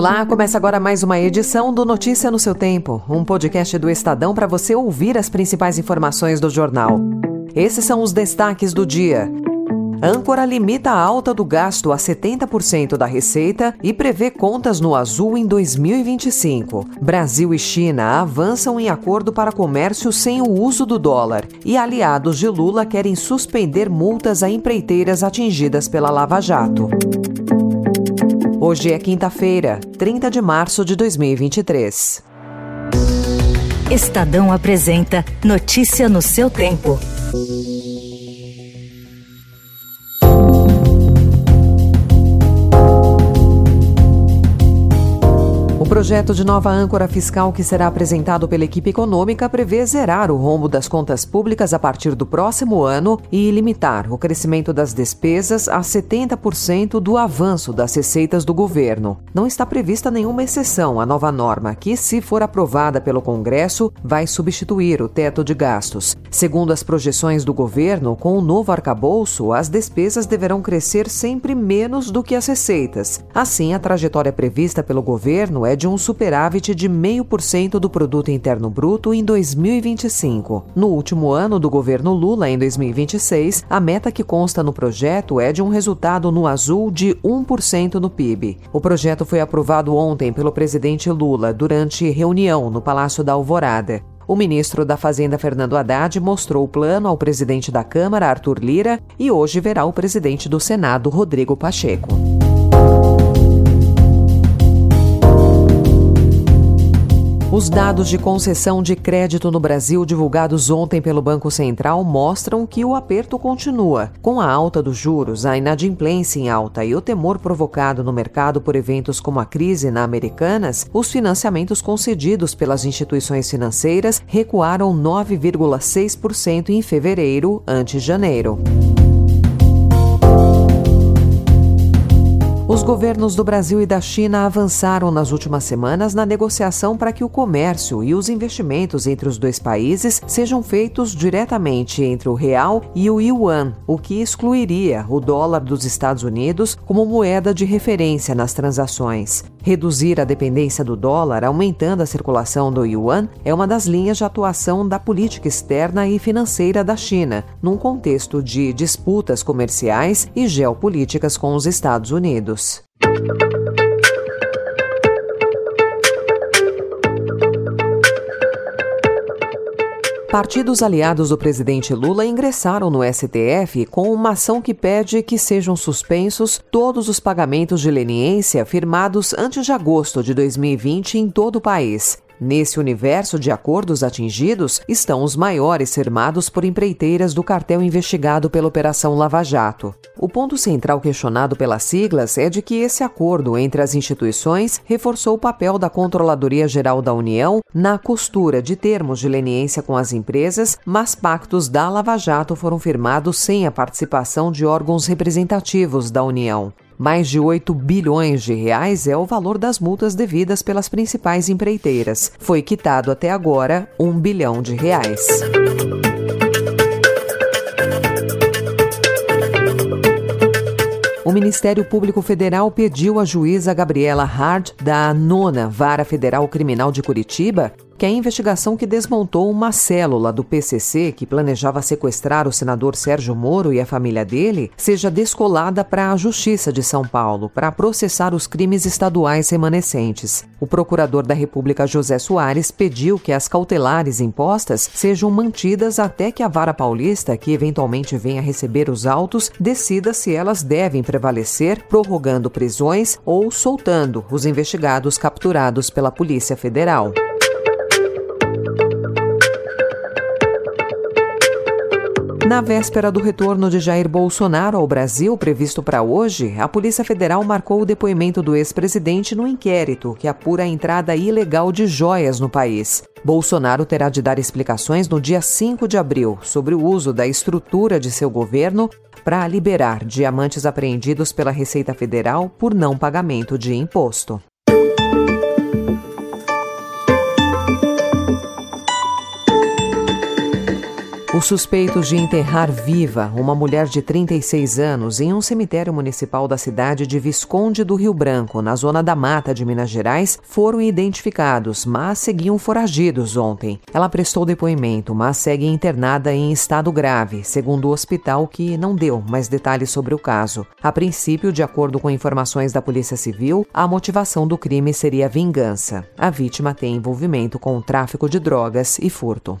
Olá, começa agora mais uma edição do Notícia no seu Tempo, um podcast do Estadão para você ouvir as principais informações do jornal. Esses são os destaques do dia. Âncora limita a alta do gasto a 70% da receita e prevê contas no azul em 2025. Brasil e China avançam em acordo para comércio sem o uso do dólar. E aliados de Lula querem suspender multas a empreiteiras atingidas pela Lava Jato. Hoje é quinta-feira, 30 de março de 2023. Estadão apresenta Notícia no seu tempo. Projeto de nova âncora fiscal que será apresentado pela equipe econômica prevê zerar o rombo das contas públicas a partir do próximo ano e limitar o crescimento das despesas a 70% do avanço das receitas do governo. Não está prevista nenhuma exceção à nova norma, que, se for aprovada pelo Congresso, vai substituir o teto de gastos. Segundo as projeções do governo, com o novo arcabouço, as despesas deverão crescer sempre menos do que as receitas. Assim, a trajetória prevista pelo governo é de um superávit de 0,5% do produto interno bruto em 2025. No último ano do governo Lula, em 2026, a meta que consta no projeto é de um resultado no azul de 1% no PIB. O projeto foi aprovado ontem pelo presidente Lula durante reunião no Palácio da Alvorada. O ministro da Fazenda, Fernando Haddad, mostrou o plano ao presidente da Câmara, Arthur Lira, e hoje verá o presidente do Senado, Rodrigo Pacheco. Os dados de concessão de crédito no Brasil divulgados ontem pelo Banco Central mostram que o aperto continua. Com a alta dos juros, a inadimplência em alta e o temor provocado no mercado por eventos como a crise na Americanas, os financiamentos concedidos pelas instituições financeiras recuaram 9,6% em fevereiro, ante janeiro. Os governos do Brasil e da China avançaram nas últimas semanas na negociação para que o comércio e os investimentos entre os dois países sejam feitos diretamente entre o real e o yuan, o que excluiria o dólar dos Estados Unidos como moeda de referência nas transações. Reduzir a dependência do dólar, aumentando a circulação do yuan, é uma das linhas de atuação da política externa e financeira da China, num contexto de disputas comerciais e geopolíticas com os Estados Unidos. Partidos aliados do presidente Lula ingressaram no STF com uma ação que pede que sejam suspensos todos os pagamentos de leniência firmados antes de agosto de 2020 em todo o país. Nesse universo de acordos atingidos estão os maiores firmados por empreiteiras do cartel investigado pela Operação Lava Jato. O ponto central questionado pelas siglas é de que esse acordo entre as instituições reforçou o papel da Controladoria Geral da União na costura de termos de leniência com as empresas, mas pactos da Lava Jato foram firmados sem a participação de órgãos representativos da União. Mais de 8 bilhões de reais é o valor das multas devidas pelas principais empreiteiras. Foi quitado até agora 1 bilhão de reais. O Ministério Público Federal pediu à juíza Gabriela Hard, da nona Vara Federal Criminal de Curitiba, que a investigação que desmontou uma célula do PCC que planejava sequestrar o senador Sérgio Moro e a família dele seja descolada para a Justiça de São Paulo para processar os crimes estaduais remanescentes. O procurador da República José Soares pediu que as cautelares impostas sejam mantidas até que a vara paulista, que eventualmente venha receber os autos, decida se elas devem prevalecer, prorrogando prisões ou soltando os investigados capturados pela Polícia Federal. Na véspera do retorno de Jair Bolsonaro ao Brasil, previsto para hoje, a Polícia Federal marcou o depoimento do ex-presidente no inquérito que apura a entrada ilegal de joias no país. Bolsonaro terá de dar explicações no dia 5 de abril sobre o uso da estrutura de seu governo para liberar diamantes apreendidos pela Receita Federal por não pagamento de imposto. Os suspeitos de enterrar viva uma mulher de 36 anos em um cemitério municipal da cidade de Visconde do Rio Branco, na zona da Mata de Minas Gerais, foram identificados, mas seguiam foragidos ontem. Ela prestou depoimento, mas segue internada em estado grave, segundo o hospital que não deu mais detalhes sobre o caso. A princípio, de acordo com informações da Polícia Civil, a motivação do crime seria vingança. A vítima tem envolvimento com o tráfico de drogas e furto.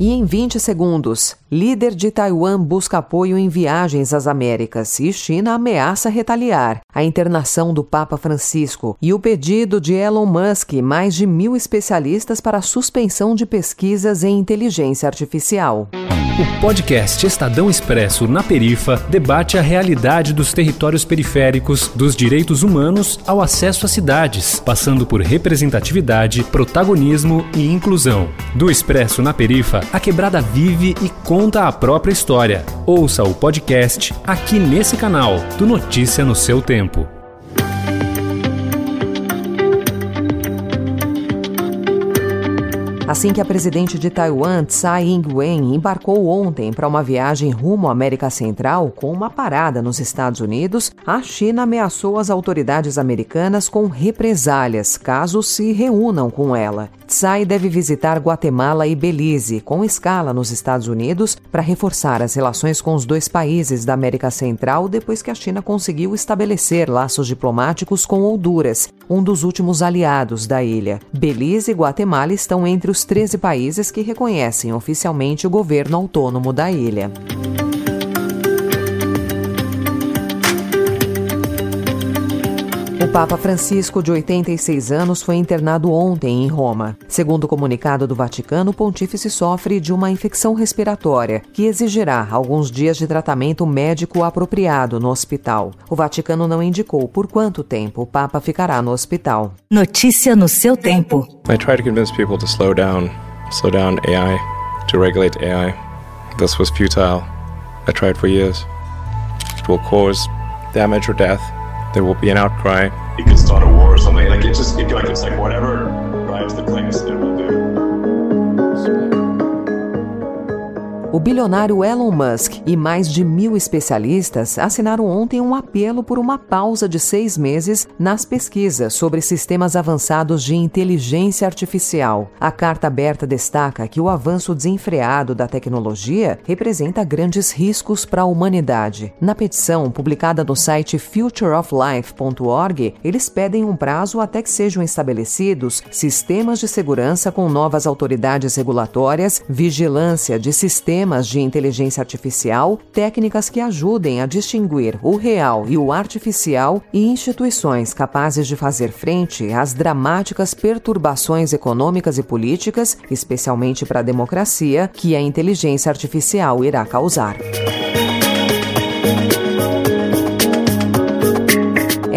E em 20 segundos, líder de Taiwan busca apoio em viagens às Américas e China ameaça retaliar. A internação do Papa Francisco e o pedido de Elon Musk mais de mil especialistas para a suspensão de pesquisas em inteligência artificial. O podcast Estadão Expresso na Perifa debate a realidade dos territórios periféricos, dos direitos humanos ao acesso às cidades, passando por representatividade, protagonismo e inclusão. Do Expresso na Perifa, a quebrada vive e conta a própria história. Ouça o podcast aqui nesse canal, do Notícia no seu tempo. Assim que a presidente de Taiwan, Tsai Ing-wen, embarcou ontem para uma viagem rumo à América Central com uma parada nos Estados Unidos, a China ameaçou as autoridades americanas com represálias caso se reúnam com ela. Tsai deve visitar Guatemala e Belize, com escala nos Estados Unidos, para reforçar as relações com os dois países da América Central depois que a China conseguiu estabelecer laços diplomáticos com Honduras, um dos últimos aliados da ilha. Belize e Guatemala estão entre os 13 países que reconhecem oficialmente o governo autônomo da ilha. O Papa Francisco, de 86 anos, foi internado ontem em Roma. Segundo o comunicado do Vaticano, o pontífice sofre de uma infecção respiratória que exigirá alguns dias de tratamento médico apropriado no hospital. O Vaticano não indicou por quanto tempo o Papa ficará no hospital. Notícia no seu tempo. I try to convince people to slow down, slow down AI, to regulate AI. This was futile. I tried for years. It will cause damage or death. There will be an outcry. It could start a war or something. Like it just, it, like it's like whatever drives the clicks, it will do. O bilionário Elon Musk e mais de mil especialistas assinaram ontem um apelo por uma pausa de seis meses nas pesquisas sobre sistemas avançados de inteligência artificial. A carta aberta destaca que o avanço desenfreado da tecnologia representa grandes riscos para a humanidade. Na petição, publicada no site futureoflife.org, eles pedem um prazo até que sejam estabelecidos sistemas de segurança com novas autoridades regulatórias, vigilância de sistemas sistemas de inteligência artificial, técnicas que ajudem a distinguir o real e o artificial e instituições capazes de fazer frente às dramáticas perturbações econômicas e políticas, especialmente para a democracia, que a inteligência artificial irá causar.